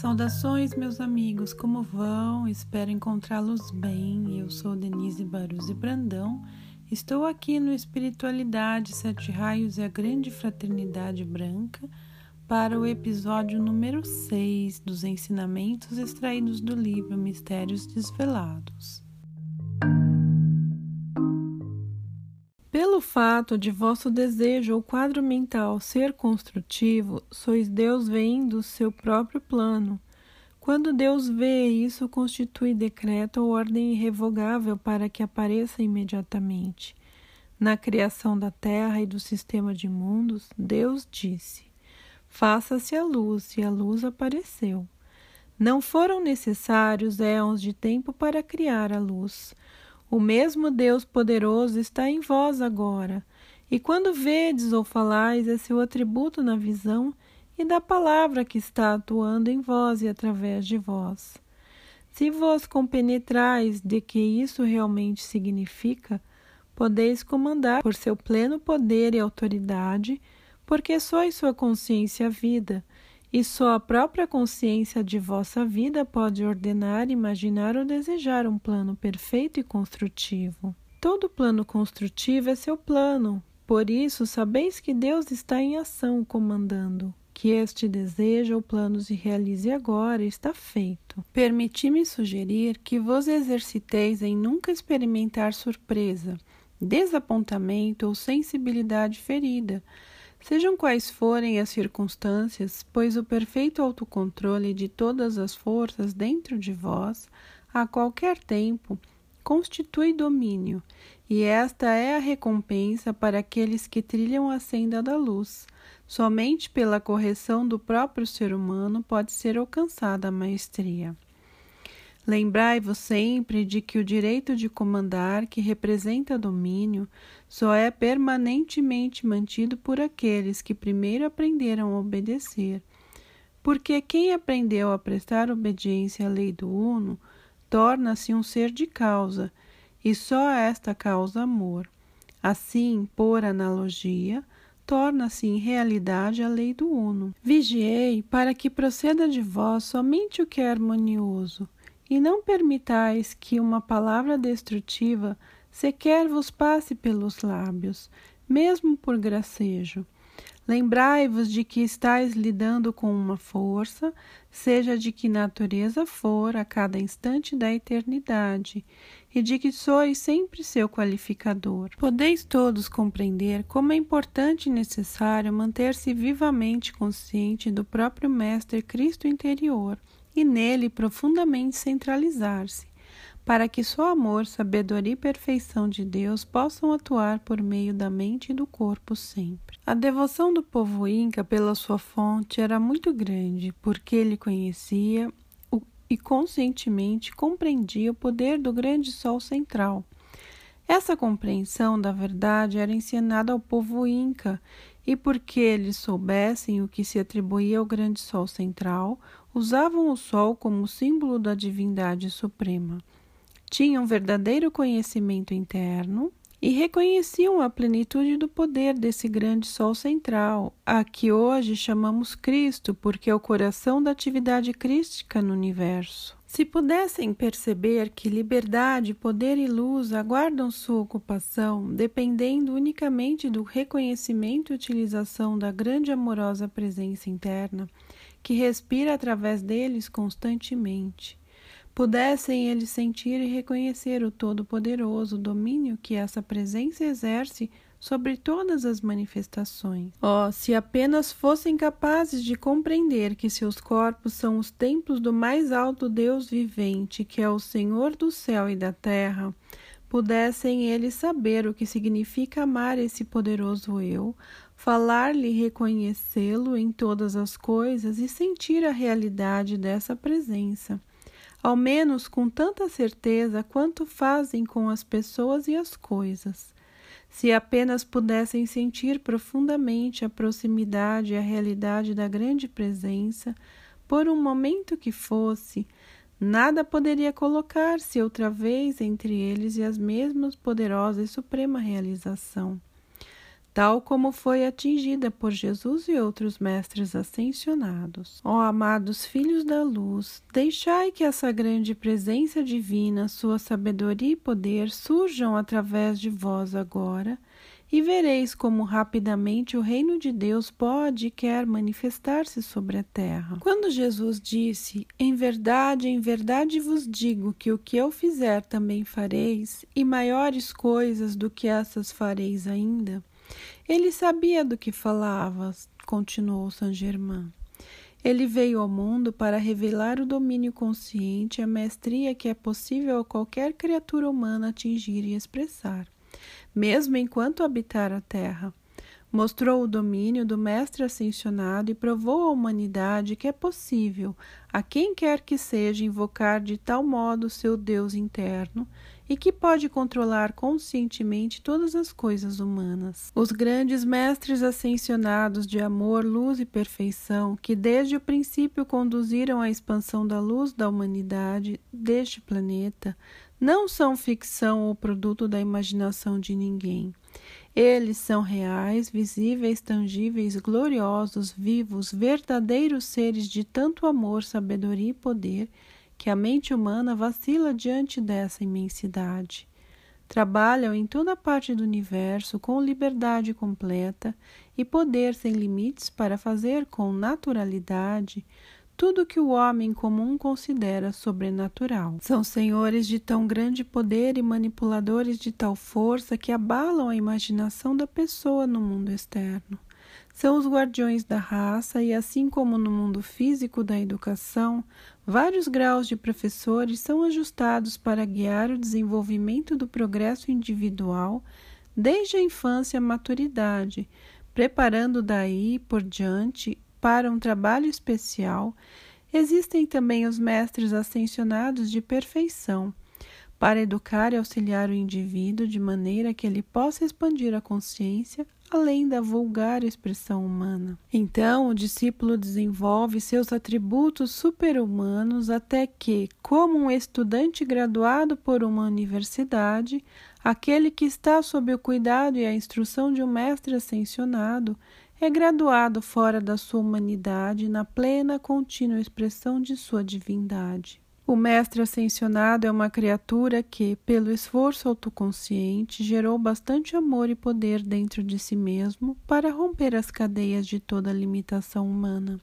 Saudações, meus amigos, como vão? Espero encontrá-los bem. Eu sou Denise Baruzzi Brandão. Estou aqui no Espiritualidade, Sete Raios e a Grande Fraternidade Branca para o episódio número 6 dos ensinamentos extraídos do livro Mistérios Desvelados. Fato de vosso desejo ou quadro mental ser construtivo, sois Deus vendo seu próprio plano. Quando Deus vê, isso constitui decreto ou ordem irrevogável para que apareça imediatamente. Na criação da terra e do sistema de mundos, Deus disse: Faça-se a luz, e a luz apareceu. Não foram necessários éons de tempo para criar a luz. O mesmo Deus poderoso está em vós agora, e quando vedes ou falais é seu atributo na visão e da palavra que está atuando em vós e através de vós. Se vos compenetrais de que isso realmente significa, podeis comandar por seu pleno poder e autoridade porque sois sua consciência vida, e só a própria consciência de vossa vida pode ordenar, imaginar ou desejar um plano perfeito e construtivo. Todo plano construtivo é seu plano, por isso sabeis que Deus está em ação comandando. Que este desejo ou plano se realize agora está feito. Permiti-me sugerir que vos exerciteis em nunca experimentar surpresa, desapontamento ou sensibilidade ferida Sejam quais forem as circunstâncias, pois o perfeito autocontrole de todas as forças dentro de vós, a qualquer tempo, constitui domínio, e esta é a recompensa para aqueles que trilham a senda da luz. Somente pela correção do próprio ser humano pode ser alcançada a maestria. Lembrai-vos sempre de que o direito de comandar, que representa domínio, só é permanentemente mantido por aqueles que primeiro aprenderam a obedecer. Porque quem aprendeu a prestar obediência à lei do Uno torna-se um ser de causa, e só esta causa amor. Assim, por analogia, torna-se em realidade a lei do Uno. Vigiei para que proceda de vós somente o que é harmonioso e não permitais que uma palavra destrutiva sequer vos passe pelos lábios, mesmo por gracejo. Lembrai-vos de que estáis lidando com uma força, seja de que natureza for, a cada instante da eternidade, e de que sois sempre seu qualificador. Podeis todos compreender como é importante e necessário manter-se vivamente consciente do próprio Mestre Cristo interior e nele profundamente centralizar-se, para que só amor, sabedoria e perfeição de Deus possam atuar por meio da mente e do corpo sempre. A devoção do povo inca pela sua fonte era muito grande, porque ele conhecia e conscientemente compreendia o poder do grande sol central. Essa compreensão da verdade era ensinada ao povo inca, e porque eles soubessem o que se atribuía ao grande sol central, usavam o sol como símbolo da divindade suprema. Tinham verdadeiro conhecimento interno e reconheciam a plenitude do poder desse grande sol central, a que hoje chamamos Cristo, porque é o coração da atividade crística no universo. Se pudessem perceber que liberdade, poder e luz aguardam sua ocupação, dependendo unicamente do reconhecimento e utilização da grande amorosa presença interna, que respira através deles constantemente. Pudessem eles sentir e reconhecer o Todo-Poderoso domínio que essa presença exerce sobre todas as manifestações. Oh, se apenas fossem capazes de compreender que seus corpos são os templos do mais alto Deus vivente, que é o Senhor do céu e da terra, pudessem eles saber o que significa amar esse poderoso eu, falar-lhe reconhecê-lo em todas as coisas e sentir a realidade dessa presença, ao menos com tanta certeza quanto fazem com as pessoas e as coisas. Se apenas pudessem sentir profundamente a proximidade e a realidade da grande presença, por um momento que fosse, nada poderia colocar-se outra vez entre eles e as mesmas poderosas e suprema realização. Tal como foi atingida por Jesus e outros mestres ascensionados. Ó amados filhos da luz, deixai que essa grande presença divina, sua sabedoria e poder surjam através de vós agora e vereis como rapidamente o reino de Deus pode e quer manifestar-se sobre a terra. Quando Jesus disse: Em verdade, em verdade vos digo que o que eu fizer também fareis, e maiores coisas do que essas fareis ainda, ele sabia do que falava, continuou Saint Germain. Ele veio ao mundo para revelar o domínio consciente e a mestria que é possível a qualquer criatura humana atingir e expressar mesmo enquanto habitar a terra. Mostrou o domínio do Mestre Ascensionado e provou à humanidade que é possível, a quem quer que seja, invocar de tal modo seu Deus interno e que pode controlar conscientemente todas as coisas humanas. Os grandes mestres ascensionados de amor, luz e perfeição, que desde o princípio conduziram a expansão da luz da humanidade deste planeta, não são ficção ou produto da imaginação de ninguém. Eles são reais, visíveis, tangíveis, gloriosos, vivos, verdadeiros seres de tanto amor, sabedoria e poder que a mente humana vacila diante dessa imensidade. Trabalham em toda parte do universo com liberdade completa e poder sem limites para fazer com naturalidade tudo que o homem comum considera sobrenatural. São senhores de tão grande poder e manipuladores de tal força que abalam a imaginação da pessoa no mundo externo. São os guardiões da raça e, assim como no mundo físico da educação, vários graus de professores são ajustados para guiar o desenvolvimento do progresso individual desde a infância à maturidade, preparando daí por diante para um trabalho especial, existem também os mestres ascensionados de perfeição, para educar e auxiliar o indivíduo de maneira que ele possa expandir a consciência além da vulgar expressão humana. Então, o discípulo desenvolve seus atributos super-humanos até que, como um estudante graduado por uma universidade, aquele que está sob o cuidado e a instrução de um mestre ascensionado é graduado fora da sua humanidade na plena contínua expressão de sua divindade. O mestre ascensionado é uma criatura que, pelo esforço autoconsciente, gerou bastante amor e poder dentro de si mesmo para romper as cadeias de toda limitação humana.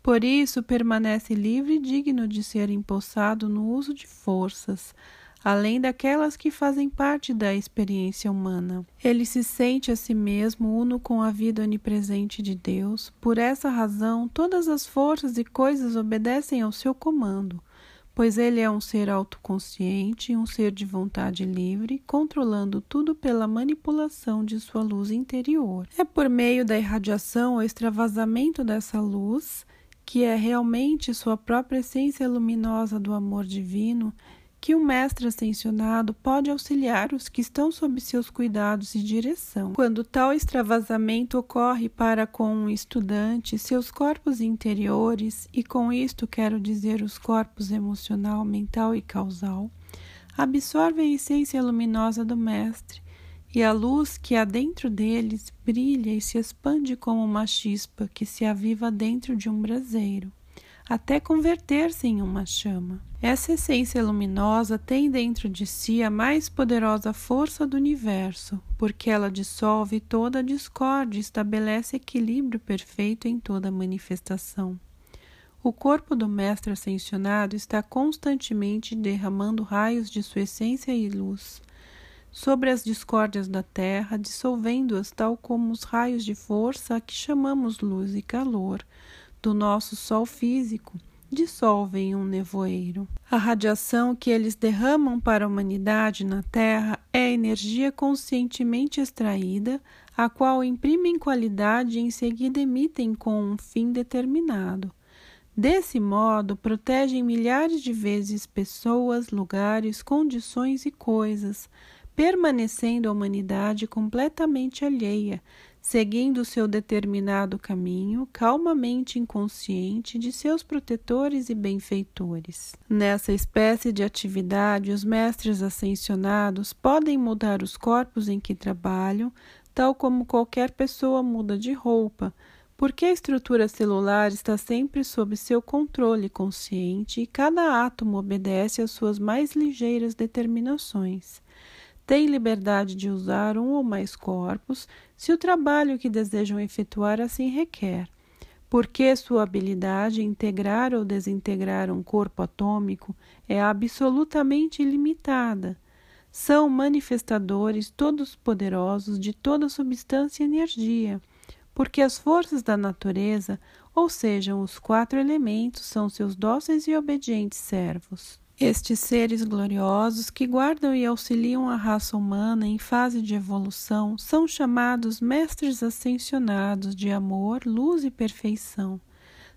Por isso, permanece livre e digno de ser empossado no uso de forças, além daquelas que fazem parte da experiência humana. Ele se sente a si mesmo uno com a vida onipresente de Deus. Por essa razão, todas as forças e coisas obedecem ao seu comando, pois ele é um ser autoconsciente, um ser de vontade livre, controlando tudo pela manipulação de sua luz interior. É por meio da irradiação ou extravasamento dessa luz, que é realmente sua própria essência luminosa do amor divino, que o mestre ascensionado pode auxiliar os que estão sob seus cuidados e direção. Quando tal extravasamento ocorre para com um estudante, seus corpos interiores, e com isto quero dizer os corpos emocional, mental e causal, absorvem a essência luminosa do mestre, e a luz que há dentro deles brilha e se expande como uma chispa que se aviva dentro de um braseiro até converter-se em uma chama. Essa essência luminosa tem dentro de si a mais poderosa força do universo, porque ela dissolve toda a discórdia e estabelece equilíbrio perfeito em toda manifestação. O corpo do Mestre Ascensionado está constantemente derramando raios de sua essência e luz sobre as discórdias da terra, dissolvendo-as tal como os raios de força a que chamamos luz e calor, do nosso Sol físico dissolvem em um nevoeiro. A radiação que eles derramam para a humanidade na Terra é energia conscientemente extraída, a qual imprimem qualidade e em seguida emitem com um fim determinado. Desse modo, protegem milhares de vezes pessoas, lugares, condições e coisas, permanecendo a humanidade completamente alheia, seguindo seu determinado caminho, calmamente inconsciente de seus protetores e benfeitores. Nessa espécie de atividade, os mestres ascensionados podem mudar os corpos em que trabalham, tal como qualquer pessoa muda de roupa, porque a estrutura celular está sempre sob seu controle consciente e cada átomo obedece às suas mais ligeiras determinações. Tem liberdade de usar um ou mais corpos se o trabalho que desejam efetuar assim requer porque sua habilidade em integrar ou desintegrar um corpo atômico é absolutamente ilimitada. São manifestadores todos poderosos de toda substância e energia, porque as forças da natureza, ou sejam, os quatro elementos, são seus dóceis e obedientes servos. Estes seres gloriosos que guardam e auxiliam a raça humana em fase de evolução são chamados mestres ascensionados de amor, luz e perfeição.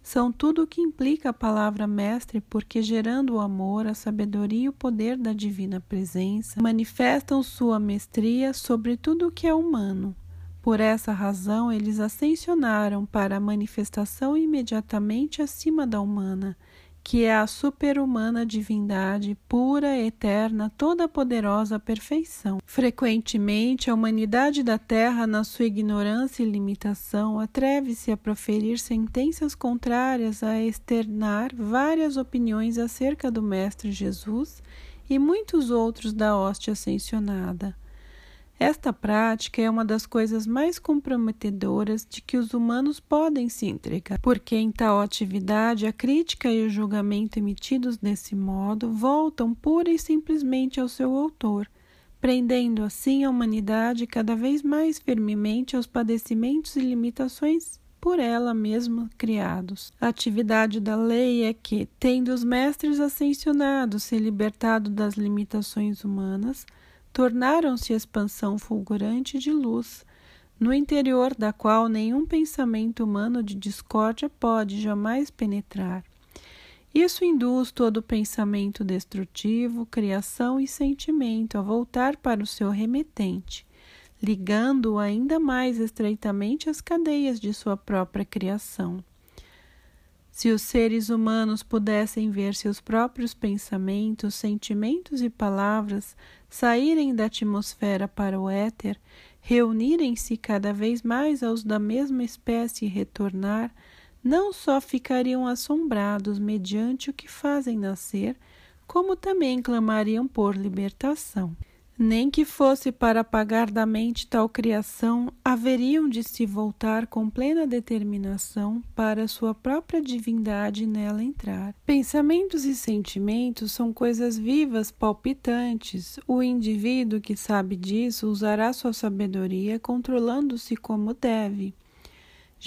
São tudo o que implica a palavra mestre, porque gerando o amor, a sabedoria e o poder da divina presença, manifestam sua mestria sobre tudo o que é humano. Por essa razão, eles ascensionaram para a manifestação imediatamente acima da humana que é a superhumana divindade pura, eterna, toda poderosa perfeição. Frequentemente, a humanidade da Terra, na sua ignorância e limitação, atreve-se a proferir sentenças contrárias a externar várias opiniões acerca do Mestre Jesus e muitos outros da hoste ascensionada. Esta prática é uma das coisas mais comprometedoras de que os humanos podem se entregar, porque em tal atividade a crítica e o julgamento emitidos desse modo voltam pura e simplesmente ao seu autor, prendendo assim a humanidade cada vez mais firmemente aos padecimentos e limitações por ela mesma criados. A atividade da lei é que, tendo os mestres ascensionados se libertado das limitações humanas, tornaram-se expansão fulgurante de luz, no interior da qual nenhum pensamento humano de discórdia pode jamais penetrar. Isso induz todo pensamento destrutivo, criação e sentimento a voltar para o seu remetente, ligando-o ainda mais estreitamente às cadeias de sua própria criação. Se os seres humanos pudessem ver seus próprios pensamentos, sentimentos e palavras saírem da atmosfera para o éter, reunirem-se cada vez mais aos da mesma espécie e retornar, não só ficariam assombrados mediante o que fazem nascer, como também clamariam por libertação nem que fosse para apagar da mente tal criação, haveriam de se voltar com plena determinação para sua própria divindade nela entrar. Pensamentos e sentimentos são coisas vivas, palpitantes. O indivíduo que sabe disso usará sua sabedoria controlando-se como deve.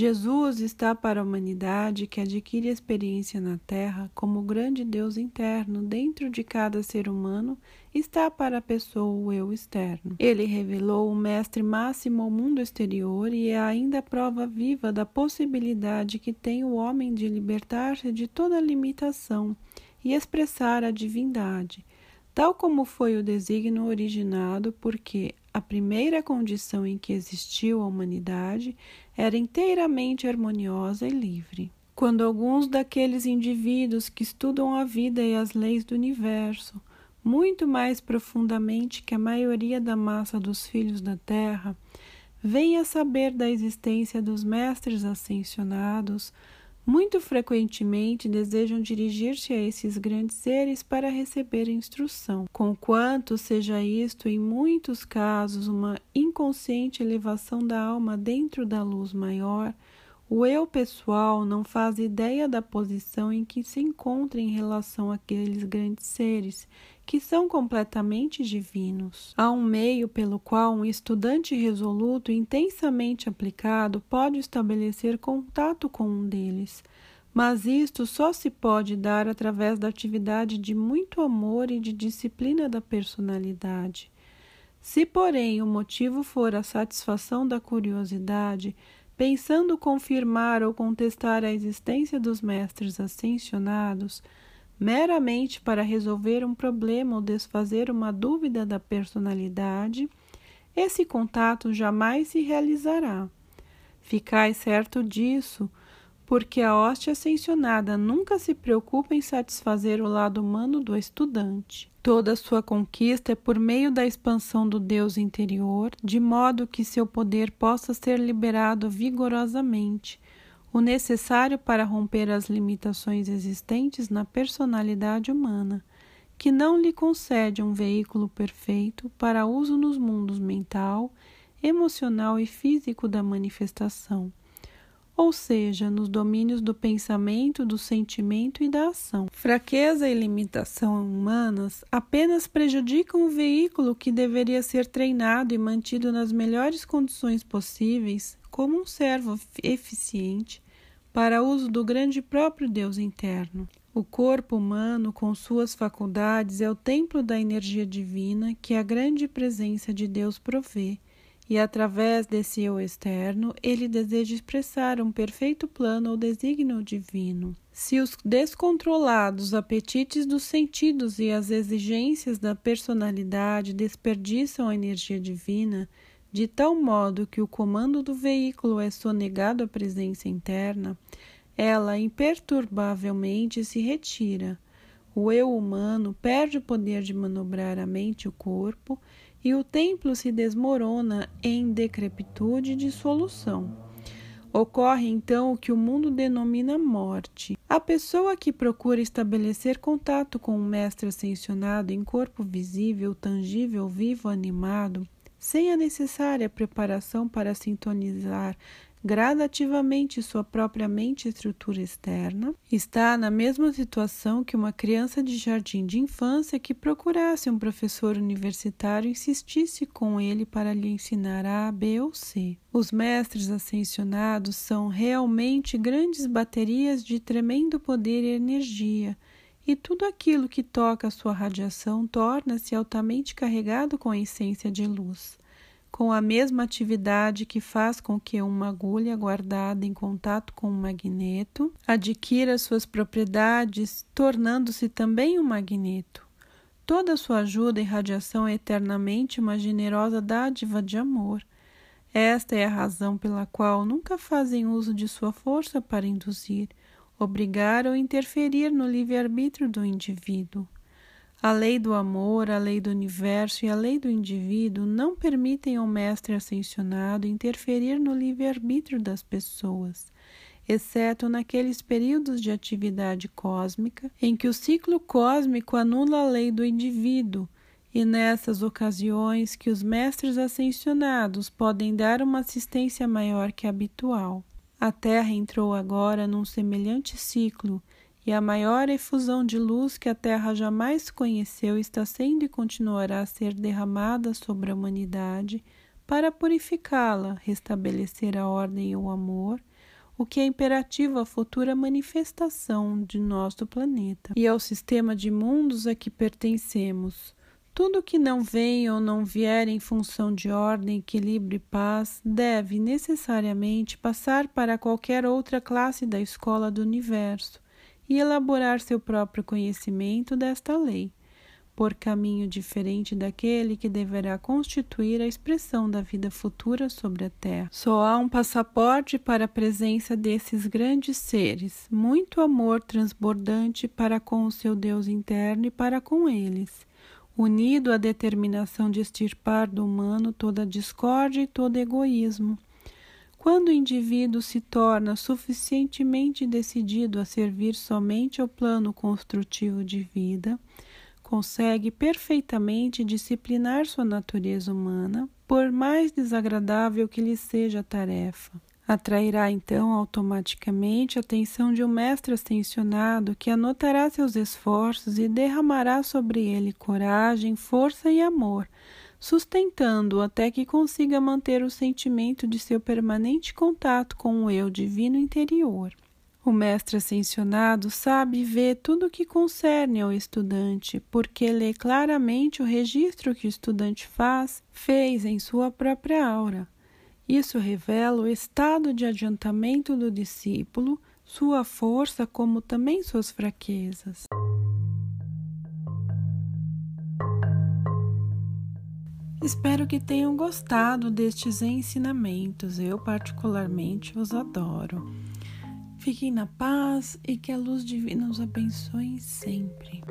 Jesus está para a humanidade que adquire experiência na Terra como o grande Deus interno dentro de cada ser humano está para a pessoa o eu externo. Ele revelou o mestre máximo ao mundo exterior e é ainda prova viva da possibilidade que tem o homem de libertar-se de toda limitação e expressar a divindade, tal como foi o desígnio originado, porque a primeira condição em que existiu a humanidade era inteiramente harmoniosa e livre. Quando alguns daqueles indivíduos que estudam a vida e as leis do universo muito mais profundamente que a maioria da massa dos filhos da terra, vêm a saber da existência dos mestres ascensionados, muito frequentemente desejam dirigir-se a esses grandes seres para receber instrução, conquanto seja isto, em muitos casos, uma inconsciente elevação da alma dentro da luz maior. O eu pessoal não faz ideia da posição em que se encontra em relação àqueles grandes seres que são completamente divinos. Há um meio pelo qual um estudante resoluto e intensamente aplicado pode estabelecer contato com um deles, mas isto só se pode dar através da atividade de muito amor e de disciplina da personalidade. Se, porém, o motivo for a satisfação da curiosidade, pensando confirmar ou contestar a existência dos mestres ascensionados, meramente para resolver um problema ou desfazer uma dúvida da personalidade, esse contato jamais se realizará. Ficai certo disso, porque a hóstia ascensionada nunca se preocupa em satisfazer o lado humano do estudante. Toda sua conquista é por meio da expansão do Deus interior, de modo que seu poder possa ser liberado vigorosamente, o necessário para romper as limitações existentes na personalidade humana, que não lhe concede um veículo perfeito para uso nos mundos mental, emocional e físico da manifestação ou seja, nos domínios do pensamento, do sentimento e da ação. Fraqueza e limitação humanas apenas prejudicam o veículo que deveria ser treinado e mantido nas melhores condições possíveis, como um servo eficiente para uso do grande próprio Deus interno. O corpo humano, com suas faculdades, é o templo da energia divina que a grande presença de Deus provê e através desse eu externo, ele deseja expressar um perfeito plano ou desígnio divino. Se os descontrolados apetites dos sentidos e as exigências da personalidade desperdiçam a energia divina, de tal modo que o comando do veículo é sonegado à presença interna, ela imperturbavelmente se retira. O eu humano perde o poder de manobrar a mente e o corpo e o templo se desmorona em decrepitude e dissolução. Ocorre então o que o mundo denomina morte. A pessoa que procura estabelecer contato com o mestre ascensionado em corpo visível, tangível, vivo, animado, sem a necessária preparação para sintonizar gradativamente sua própria mente e estrutura externa, está na mesma situação que uma criança de jardim de infância que procurasse um professor universitário e insistisse com ele para lhe ensinar A, B ou C. Os mestres ascensionados são realmente grandes baterias de tremendo poder e energia. E tudo aquilo que toca a sua radiação torna-se altamente carregado com a essência de luz com a mesma atividade que faz com que uma agulha guardada em contato com um magneto adquira suas propriedades, tornando-se também um magneto. Toda sua ajuda e radiação é eternamente uma generosa dádiva de amor. Esta é a razão pela qual nunca fazem uso de sua força para induzir, obrigar ou interferir no livre-arbítrio do indivíduo. A lei do amor, a lei do universo e a lei do indivíduo não permitem ao mestre ascensionado interferir no livre-arbítrio das pessoas, exceto naqueles períodos de atividade cósmica em que o ciclo cósmico anula a lei do indivíduo, e nessas ocasiões que os mestres ascensionados podem dar uma assistência maior que a habitual. A Terra entrou agora num semelhante ciclo e a maior efusão de luz que a Terra jamais conheceu está sendo e continuará a ser derramada sobre a humanidade para purificá-la, restabelecer a ordem e o amor, o que é imperativo à futura manifestação de nosso planeta e ao sistema de mundos a que pertencemos. Tudo que não vem ou não vier em função de ordem, equilíbrio e paz deve necessariamente passar para qualquer outra classe da escola do universo e elaborar seu próprio conhecimento desta lei, por caminho diferente daquele que deverá constituir a expressão da vida futura sobre a Terra. Só há um passaporte para a presença desses grandes seres, muito amor transbordante para com o seu Deus interno e para com eles, unido à determinação de extirpar do humano toda discórdia e todo egoísmo quando o indivíduo se torna suficientemente decidido a servir somente ao plano construtivo de vida, consegue perfeitamente disciplinar sua natureza humana, por mais desagradável que lhe seja a tarefa. Atrairá então automaticamente a atenção de um mestre ascensionado que anotará seus esforços e derramará sobre ele coragem, força e amor sustentando-o até que consiga manter o sentimento de seu permanente contato com o eu divino interior. O mestre ascensionado sabe e vê tudo o que concerne ao estudante, porque lê claramente o registro que o estudante faz, fez em sua própria aura. Isso revela o estado de adiantamento do discípulo, sua força, como também suas fraquezas. Espero que tenham gostado destes ensinamentos. Eu, particularmente, os adoro. Fiquem na paz e que a luz divina os abençoe sempre.